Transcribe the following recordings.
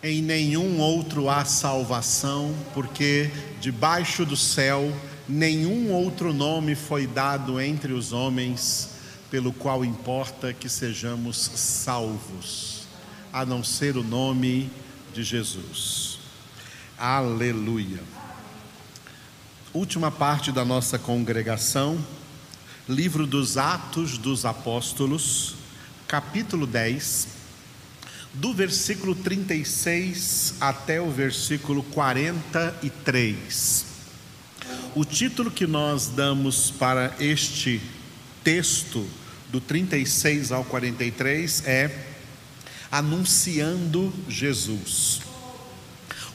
Em nenhum outro há salvação, porque debaixo do céu nenhum outro nome foi dado entre os homens pelo qual importa que sejamos salvos, a não ser o nome de Jesus. Aleluia. Última parte da nossa congregação, livro dos Atos dos Apóstolos, capítulo 10 do versículo 36 até o versículo 43. O título que nós damos para este texto, do 36 ao 43, é Anunciando Jesus.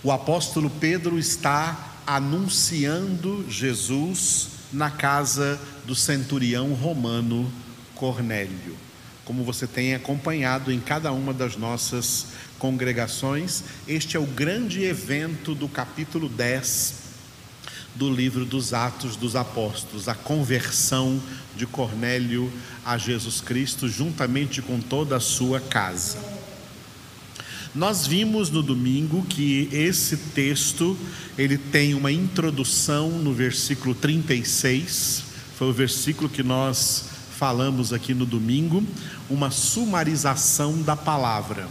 O apóstolo Pedro está anunciando Jesus na casa do centurião romano Cornélio como você tem acompanhado em cada uma das nossas congregações, este é o grande evento do capítulo 10 do livro dos Atos dos Apóstolos, a conversão de Cornélio a Jesus Cristo, juntamente com toda a sua casa. Nós vimos no domingo que esse texto, ele tem uma introdução no versículo 36, foi o versículo que nós falamos aqui no domingo, uma sumarização da palavra.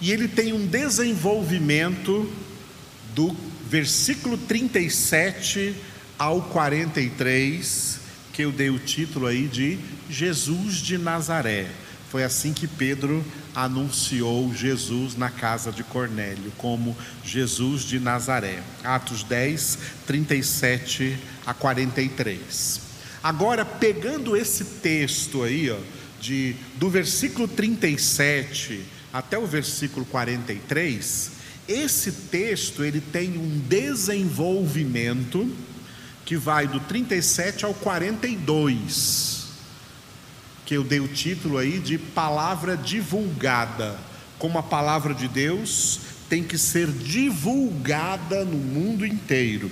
E ele tem um desenvolvimento do versículo 37 ao 43, que eu dei o título aí de Jesus de Nazaré. Foi assim que Pedro anunciou Jesus na casa de Cornélio, como Jesus de Nazaré. Atos 10, 37 a 43. Agora, pegando esse texto aí, ó, de, do versículo 37 até o versículo 43, esse texto ele tem um desenvolvimento que vai do 37 ao 42, que eu dei o título aí de palavra divulgada, como a palavra de Deus tem que ser divulgada no mundo inteiro.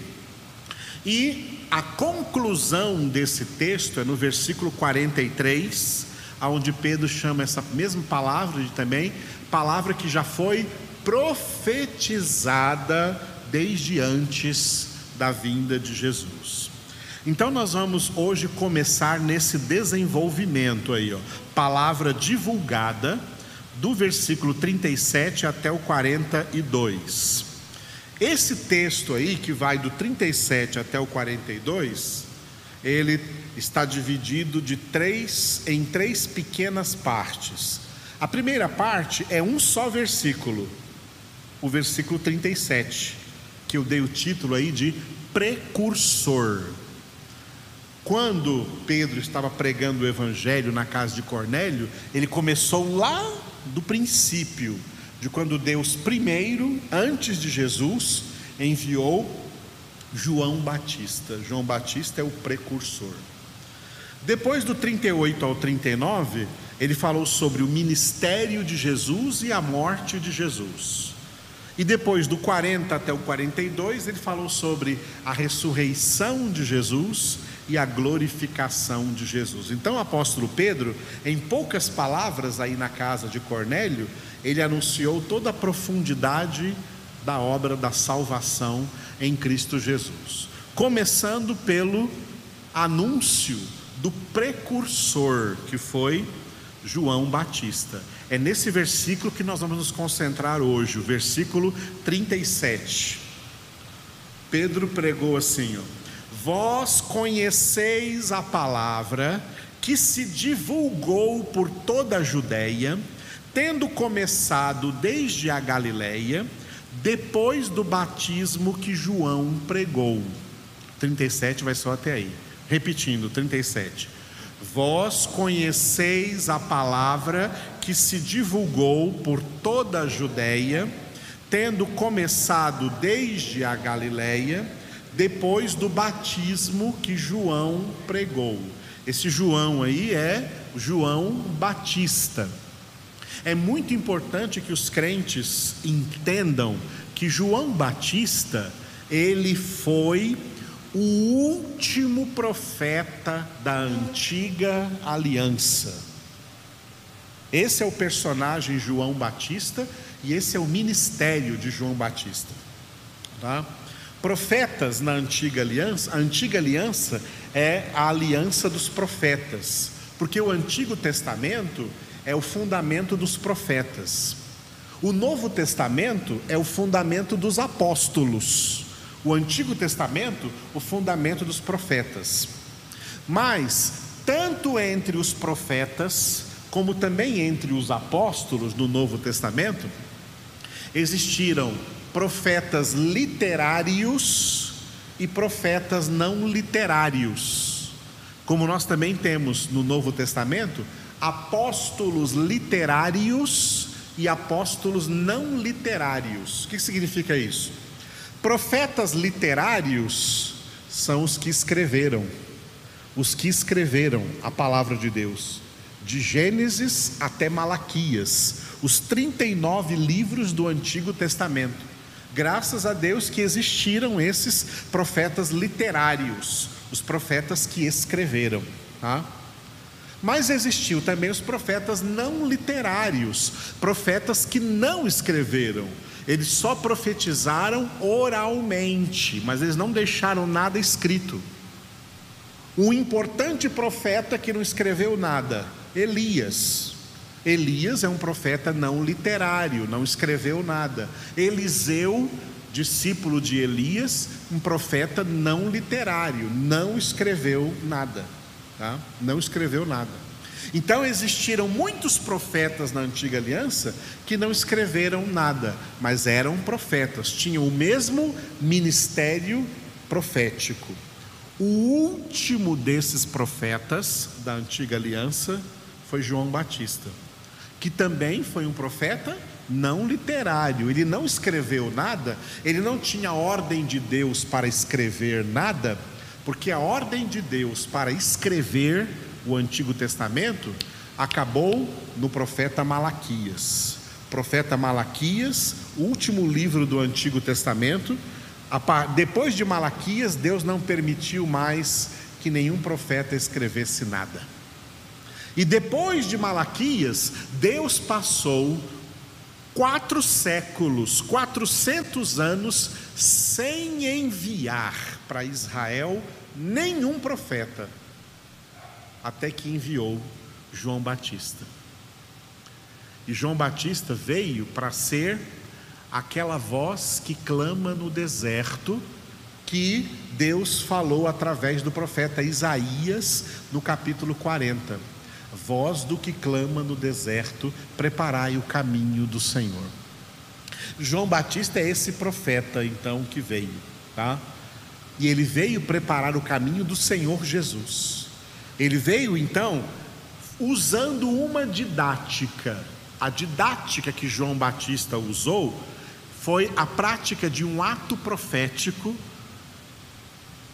E a conclusão desse texto é no versículo 43, aonde Pedro chama essa mesma palavra de também palavra que já foi profetizada desde antes da vinda de Jesus. Então nós vamos hoje começar nesse desenvolvimento aí, ó, palavra divulgada do versículo 37 até o 42. Esse texto aí que vai do 37 até o 42, ele está dividido de três em três pequenas partes. A primeira parte é um só versículo, o versículo 37, que eu dei o título aí de precursor. Quando Pedro estava pregando o evangelho na casa de Cornélio, ele começou lá do princípio, de quando Deus primeiro, antes de Jesus, enviou João Batista. João Batista é o precursor. Depois do 38 ao 39, ele falou sobre o ministério de Jesus e a morte de Jesus. E depois do 40 até o 42, ele falou sobre a ressurreição de Jesus e a glorificação de Jesus. Então, o apóstolo Pedro, em poucas palavras aí na casa de Cornélio, ele anunciou toda a profundidade da obra da salvação em Cristo Jesus. Começando pelo anúncio do precursor, que foi João Batista. É nesse versículo que nós vamos nos concentrar hoje, o versículo 37. Pedro pregou assim: ó, Vós conheceis a palavra que se divulgou por toda a Judéia, tendo começado desde a Galileia, depois do batismo que João pregou. 37 vai só até aí. Repetindo, 37. Vós conheceis a palavra que se divulgou por toda a Judéia, tendo começado desde a Galileia, depois do batismo que João pregou. Esse João aí é João Batista. É muito importante que os crentes entendam que João Batista, ele foi o último profeta da antiga aliança. Esse é o personagem João Batista, E esse é o ministério de João Batista. Tá? Profetas na antiga aliança, a antiga aliança é a aliança dos profetas, porque o Antigo Testamento é o fundamento dos profetas. O Novo Testamento é o fundamento dos apóstolos. O Antigo Testamento, o fundamento dos profetas. Mas, tanto entre os profetas, como também entre os apóstolos do Novo Testamento, existiram profetas literários e profetas não literários. Como nós também temos no Novo Testamento, apóstolos literários e apóstolos não literários. O que significa isso? Profetas literários são os que escreveram, os que escreveram a palavra de Deus, de Gênesis até Malaquias, os 39 livros do Antigo Testamento. Graças a Deus que existiram esses profetas literários, os profetas que escreveram. Tá? Mas existiu também os profetas não literários, profetas que não escreveram, eles só profetizaram oralmente, mas eles não deixaram nada escrito. Um importante profeta que não escreveu nada, Elias. Elias é um profeta não literário, não escreveu nada. Eliseu, discípulo de Elias, um profeta não literário, não escreveu nada. Tá? Não escreveu nada. Então existiram muitos profetas na antiga aliança que não escreveram nada, mas eram profetas, tinham o mesmo ministério profético. O último desses profetas da antiga aliança foi João Batista, que também foi um profeta não literário, ele não escreveu nada, ele não tinha ordem de Deus para escrever nada, porque a ordem de Deus para escrever o Antigo Testamento acabou no profeta Malaquias. Profeta Malaquias, último livro do Antigo Testamento. Depois de Malaquias, Deus não permitiu mais que nenhum profeta escrevesse nada. E depois de Malaquias, Deus passou quatro séculos, quatrocentos anos, sem enviar para Israel nenhum profeta até que enviou João Batista. E João Batista veio para ser aquela voz que clama no deserto, que Deus falou através do profeta Isaías no capítulo 40. Voz do que clama no deserto, preparai o caminho do Senhor. João Batista é esse profeta então que veio, tá? E ele veio preparar o caminho do Senhor Jesus. Ele veio então usando uma didática. A didática que João Batista usou foi a prática de um ato profético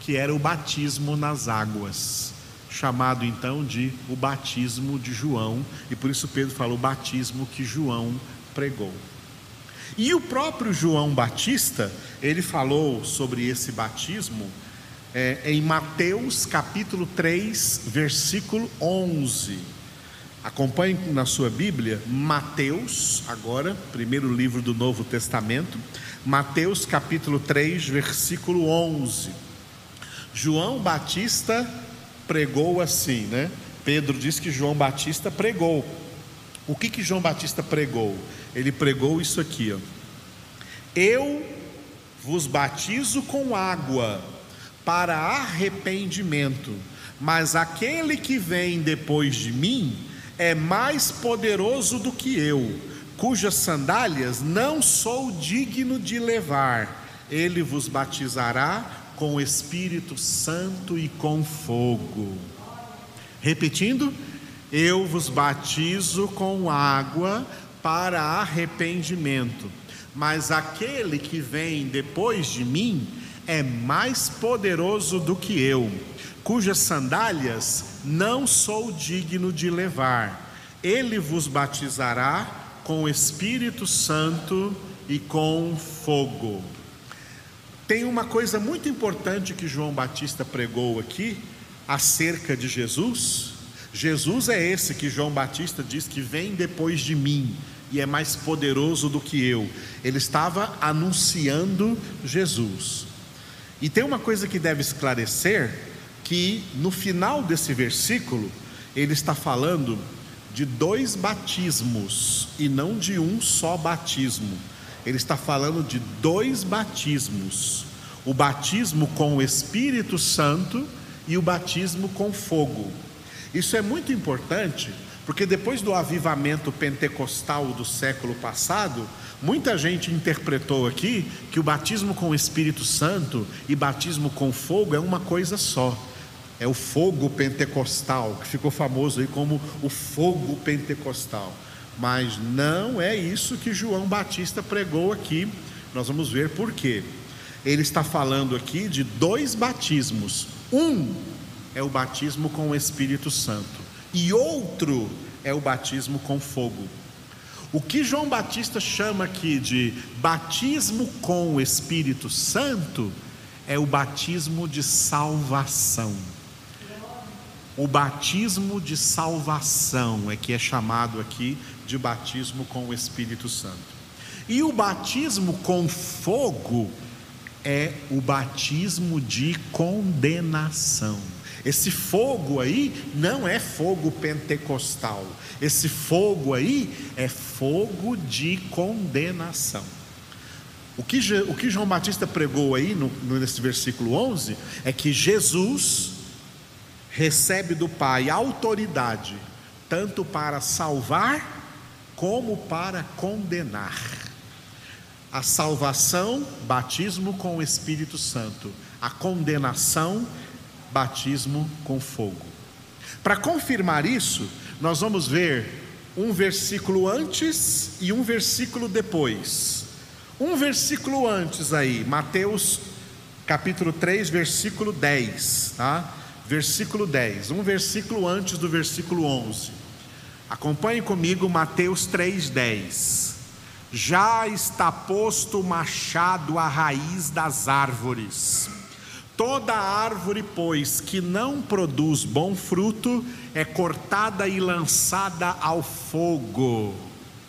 que era o batismo nas águas, chamado então de o batismo de João, e por isso Pedro falou o batismo que João pregou. E o próprio João Batista, ele falou sobre esse batismo é, em Mateus capítulo 3, versículo 11. Acompanhe na sua Bíblia, Mateus, agora, primeiro livro do Novo Testamento, Mateus capítulo 3, versículo 11. João Batista pregou assim, né? Pedro diz que João Batista pregou. O que que João Batista pregou? Ele pregou isso aqui, ó. Eu vos batizo com água para arrependimento, mas aquele que vem depois de mim é mais poderoso do que eu, cujas sandálias não sou digno de levar. Ele vos batizará com o Espírito Santo e com fogo. Repetindo, eu vos batizo com água para arrependimento, mas aquele que vem depois de mim é mais poderoso do que eu, cujas sandálias não sou digno de levar. Ele vos batizará com Espírito Santo e com fogo. Tem uma coisa muito importante que João Batista pregou aqui acerca de Jesus. Jesus é esse que João Batista diz que vem depois de mim. e é mais poderoso do que eu. Ele estava anunciando Jesus. E tem uma coisa que deve esclarecer: que no final desse versículo, ele está falando de dois batismos e não de um só batismo. Ele está falando de dois batismos: o batismo com o Espírito Santo e o batismo com fogo. Isso é muito importante, porque depois do avivamento pentecostal do século passado, muita gente interpretou aqui que o batismo com o Espírito Santo e batismo com fogo é uma coisa só. É o fogo pentecostal, que ficou famoso aí como o fogo pentecostal. Mas não é isso que João Batista pregou aqui. Nós vamos ver por quê. Ele está falando aqui de dois batismos. Um é o batismo com o Espírito Santo, e outro é o batismo com fogo. O que João Batista chama aqui de batismo com o Espírito Santo é o batismo de salvação. O batismo de salvação é que é chamado aqui de batismo com o Espírito Santo. E o batismo com fogo é o batismo de condenação. Esse fogo aí não é fogo pentecostal. Esse fogo aí é fogo de condenação. O que, o que João Batista pregou aí no, nesse versículo 11 é que Jesus recebe do Pai autoridade, tanto para salvar como para condenar. A salvação, batismo com o Espírito Santo. A condenação, batismo com fogo. Para confirmar isso, nós vamos ver um versículo antes e um versículo depois. Um versículo antes aí, Mateus capítulo 3, versículo 10, tá? Versículo 10, um versículo antes do versículo 11. Acompanhe comigo Mateus 3:10. Já está posto o machado à raiz das árvores. Toda árvore, pois, que não produz bom fruto, é cortada e lançada ao fogo.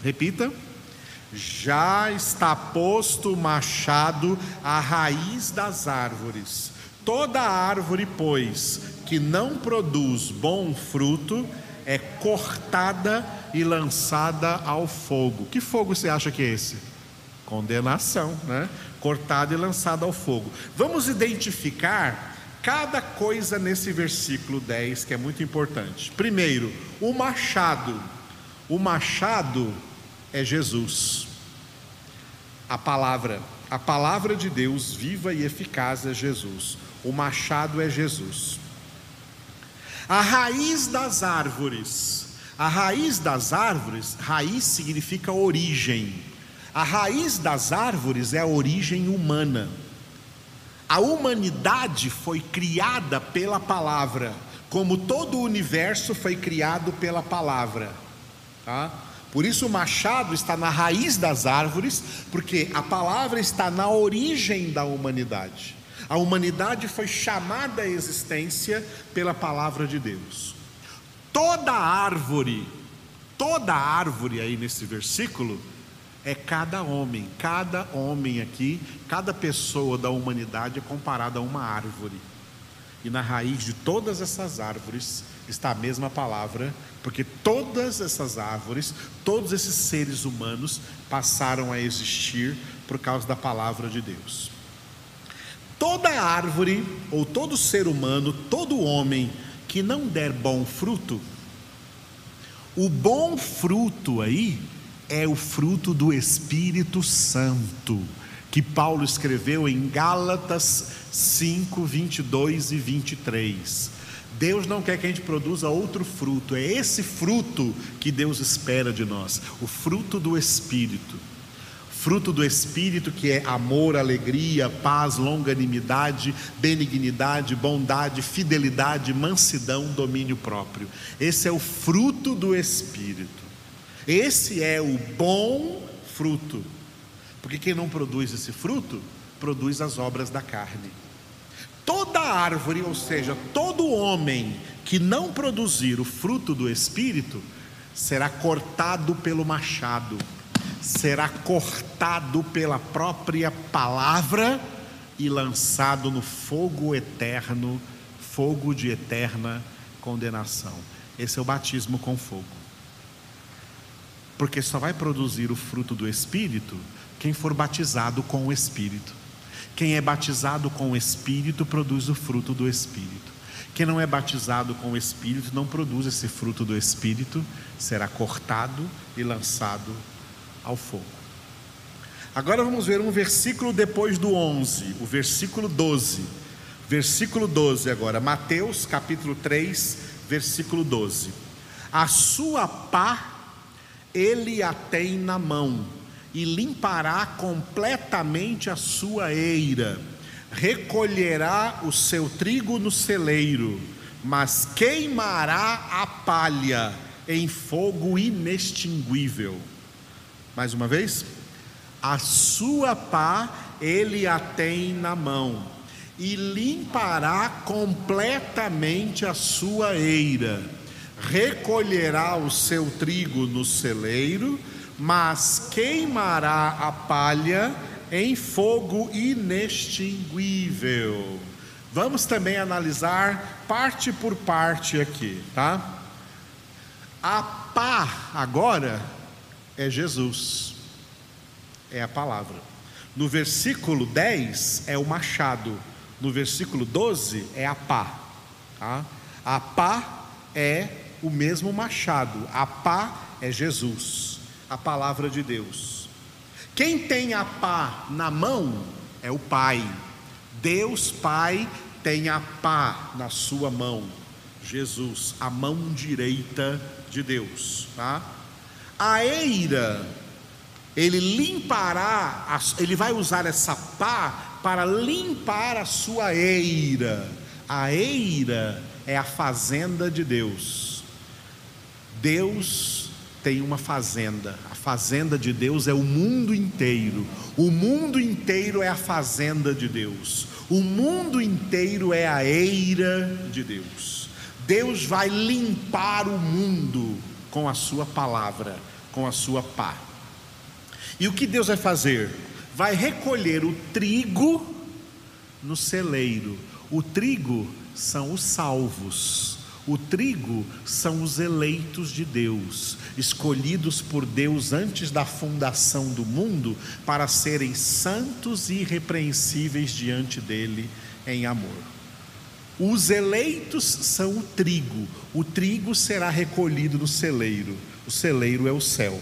Repita. Já está posto o machado à raiz das árvores. Toda árvore, pois, que não produz bom fruto, é cortada e lançada ao fogo. Que fogo você acha que é esse? Condenação, né? Cortada e lançada ao fogo. Vamos identificar cada coisa nesse versículo 10 que é muito importante. Primeiro, o machado. O machado é Jesus. A palavra, a palavra de Deus viva e eficaz é Jesus. O machado é Jesus. A raiz das árvores. A raiz das árvores, raiz significa origem. A raiz das árvores é a origem humana. A humanidade foi criada pela palavra, como todo o universo foi criado pela palavra. Tá? Por isso o machado está na raiz das árvores, porque a palavra está na origem da humanidade. A humanidade foi chamada à existência pela palavra de Deus. Toda árvore, toda árvore aí nesse versículo, é cada homem, cada homem aqui, cada pessoa da humanidade é comparada a uma árvore. E na raiz de todas essas árvores está a mesma palavra, porque todas essas árvores, todos esses seres humanos passaram a existir por causa da palavra de Deus. Toda árvore, ou todo ser humano, todo homem que não der bom fruto, o bom fruto aí é o fruto do Espírito Santo, que Paulo escreveu em Gálatas 5, 22 e 23. Deus não quer que a gente produza outro fruto, é esse fruto que Deus espera de nós, o fruto do Espírito fruto do Espírito, que é amor, alegria, paz, longanimidade, benignidade, bondade, fidelidade, mansidão, domínio próprio. Esse é o fruto do Espírito. Esse é o bom fruto. Porque quem não produz esse fruto, produz as obras da carne. Toda árvore, ou seja, todo homem que não produzir o fruto do Espírito, será cortado pelo machado, será cortado pela própria palavra e lançado no fogo eterno, fogo de eterna condenação. Esse é o batismo com fogo. Porque só vai produzir o fruto do Espírito quem for batizado com o Espírito. Quem é batizado com o Espírito produz o fruto do Espírito. Quem não é batizado com o Espírito não produz esse fruto do Espírito, será cortado e lançado ao fogo. Agora vamos ver um versículo depois do 11, o versículo 12. Versículo 12 agora, Mateus capítulo 3, versículo 12. A sua pá ele a tem na mão e limpará completamente a sua eira, recolherá o seu trigo no celeiro, mas queimará a palha em fogo inextinguível. Mais uma vez, a sua pá ele a tem na mão e limpará completamente a sua eira, recolherá o seu trigo no celeiro, mas queimará a palha em fogo inextinguível. Vamos também analisar parte por parte aqui, tá? A pá agora é Jesus, é a palavra. No versículo 10 é o machado, no versículo 12 é a pá. Tá? A pá é o mesmo machado, a pá é Jesus, a palavra de Deus. Quem tem a pá na mão é o Pai. Deus Pai tem a pá na sua mão. Jesus, a mão direita de Deus, tá? A eira, ele limpará, ele vai usar essa pá para limpar a sua eira. A eira é a fazenda de Deus. Deus tem uma fazenda. A fazenda de Deus é o mundo inteiro. O mundo inteiro é a fazenda de Deus. O mundo inteiro é a eira de Deus. Deus vai limpar o mundo com a sua palavra, com a sua pá. E o que Deus vai fazer? Vai recolher o trigo no celeiro. O trigo são os salvos. O trigo são os eleitos de Deus, escolhidos por Deus antes da fundação do mundo para serem santos e irrepreensíveis diante dele em amor. Os eleitos são o trigo, o trigo será recolhido no celeiro, o celeiro é o céu.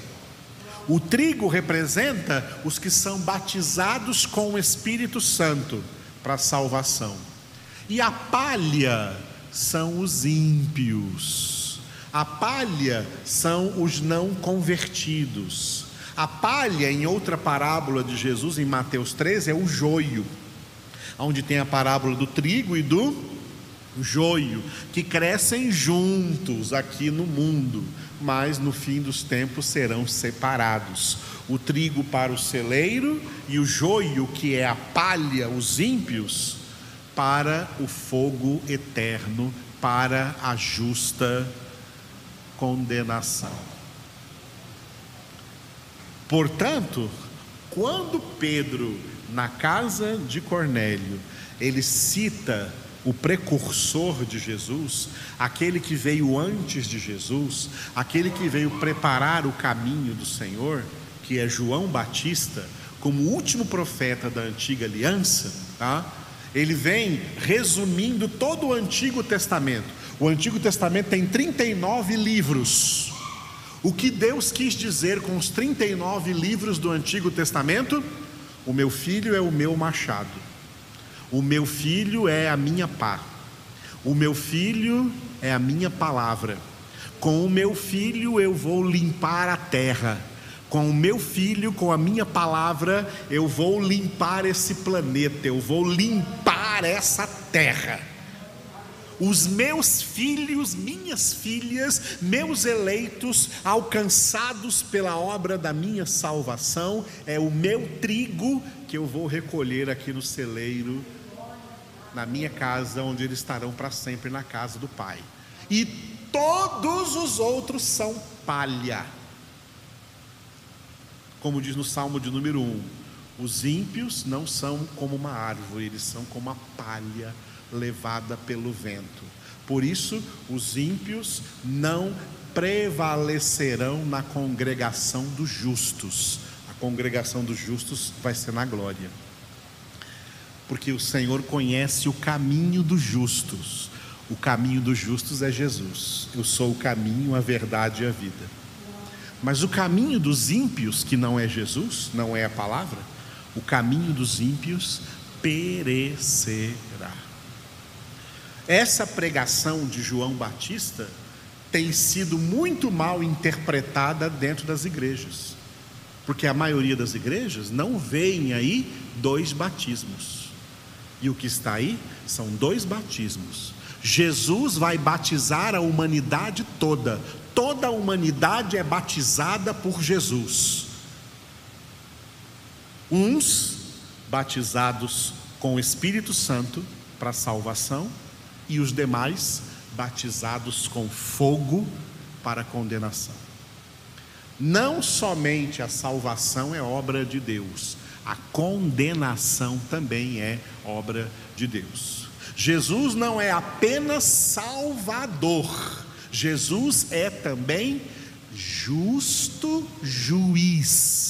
O trigo representa os que são batizados com o Espírito Santo para a salvação. E a palha são os ímpios. A palha são os não convertidos. A palha, em outra parábola de Jesus, em Mateus 13, é o joio, onde tem a parábola do trigo e do joio, que crescem juntos aqui no mundo, mas no fim dos tempos serão separados. O trigo para o celeiro e o joio, que é a palha, os ímpios, para o fogo eterno, para a justa condenação. Portanto, quando Pedro, na casa de Cornélio, ele cita o precursor de Jesus, aquele que veio antes de Jesus, aquele que veio preparar o caminho do Senhor, que é João Batista, como último profeta da antiga aliança, tá? ele vem resumindo todo o Antigo Testamento. O Antigo Testamento tem 39 livros. O que Deus quis dizer com os 39 livros do Antigo Testamento? O meu filho é o meu machado, o meu filho é a minha pá, o meu filho é a minha palavra. Com o meu filho eu vou limpar a terra com o meu filho, com a minha palavra, eu vou limpar esse planeta, eu vou limpar essa terra. Os meus filhos, minhas filhas, meus eleitos, alcançados pela obra da minha salvação, é o meu trigo que eu vou recolher aqui no celeiro, na minha casa, onde eles estarão para sempre na casa do Pai. E todos os outros são palha. Como diz no Salmo de número 1, os ímpios não são como uma árvore, eles são como a palha levada pelo vento. Por isso, os ímpios não prevalecerão na congregação dos justos. A congregação dos justos vai ser na glória. Porque o Senhor conhece o caminho dos justos. O caminho dos justos é Jesus. Eu sou o caminho, a verdade e a vida. Mas o caminho dos ímpios, que não é Jesus, não é a palavra, o caminho dos ímpios perecerá. Essa pregação de João Batista tem sido muito mal interpretada dentro das igrejas, porque a maioria das igrejas não veem aí dois batismos, e o que está aí são dois batismos. Jesus vai batizar a humanidade toda, toda a humanidade é batizada por Jesus. Uns batizados com o Espírito Santo para salvação, e os demais batizados com fogo para condenação. Não somente a salvação é obra de Deus, a condenação também é obra de Deus. Jesus não é apenas Salvador, Jesus é também justo juiz.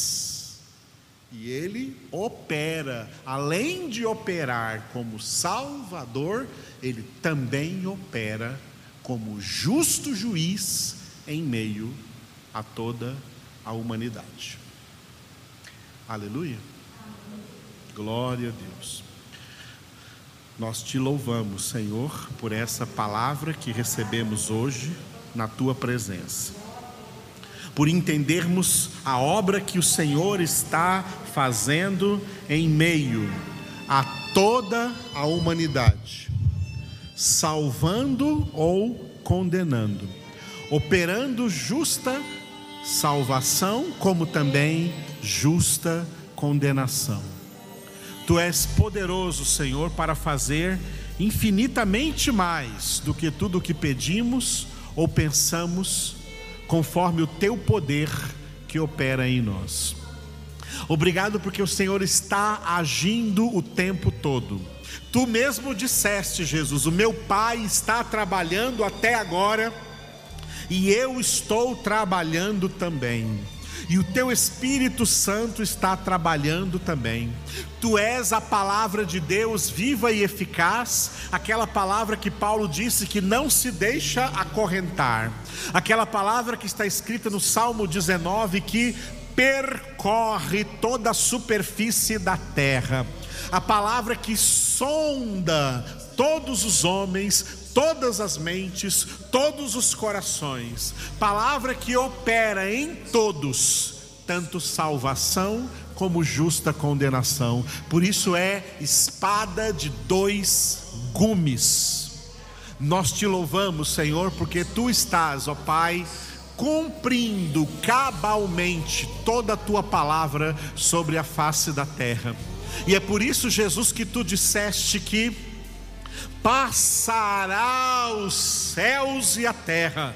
E ele opera, além de operar como Salvador, ele também opera como justo juiz em meio a toda a humanidade. Aleluia. Glória a Deus. Nós te louvamos, Senhor, por essa palavra que recebemos hoje na tua presença. Por entendermos a obra que o Senhor está fazendo em meio a toda a humanidade salvando ou condenando, operando justa salvação, como também justa condenação. Tu és poderoso, Senhor, para fazer infinitamente mais do que tudo o que pedimos ou pensamos, conforme o teu poder que opera em nós. Obrigado porque o Senhor está agindo o tempo todo Tu mesmo disseste, Jesus: O meu Pai está trabalhando até agora e eu estou trabalhando também. E o teu Espírito Santo está trabalhando também. Tu és a palavra de Deus viva e eficaz, aquela palavra que Paulo disse que não se deixa acorrentar, aquela palavra que está escrita no Salmo 19 que percorre toda a superfície da terra a palavra que sonda todos os homens, todas as mentes, todos os corações, palavra que opera em todos, tanto salvação como justa condenação. Por isso é espada de dois gumes. Nós te louvamos, Senhor, porque tu estás, ó Pai, cumprindo cabalmente toda a tua palavra sobre a face da terra. E é por isso, Jesus, que tu disseste que passará os céus e a terra,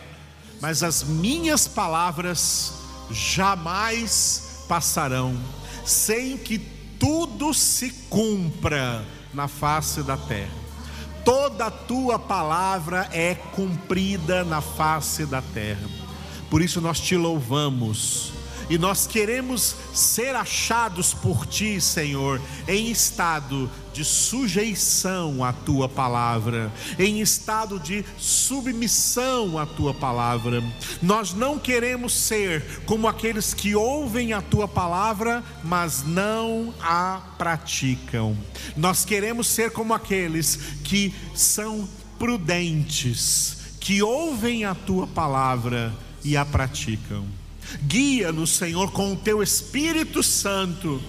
mas as minhas palavras jamais passarão, sem que tudo se cumpra na face da terra. Toda a tua palavra é cumprida na face da terra. Por isso nós te louvamos e nós queremos ser achados por Ti, Senhor, em estado de sujeição à Tua palavra, em estado de submissão à Tua palavra. Nós não queremos ser como aqueles que ouvem a Tua palavra, mas não a praticam. Nós queremos ser como aqueles que são prudentes, que ouvem a Tua palavra e a praticam. Guia-nos, Senhor, com o teu Espírito Santo,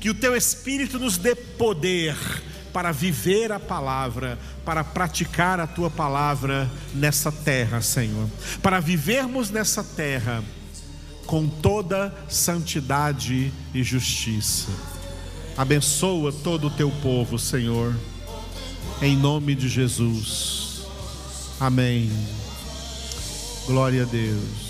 que o teu Espírito nos dê poder para viver a palavra, para praticar a tua palavra nessa terra, Senhor, para vivermos nessa terra com toda santidade e justiça. Abençoa todo o teu povo, Senhor, em nome de Jesus. Amém Glória a Deus.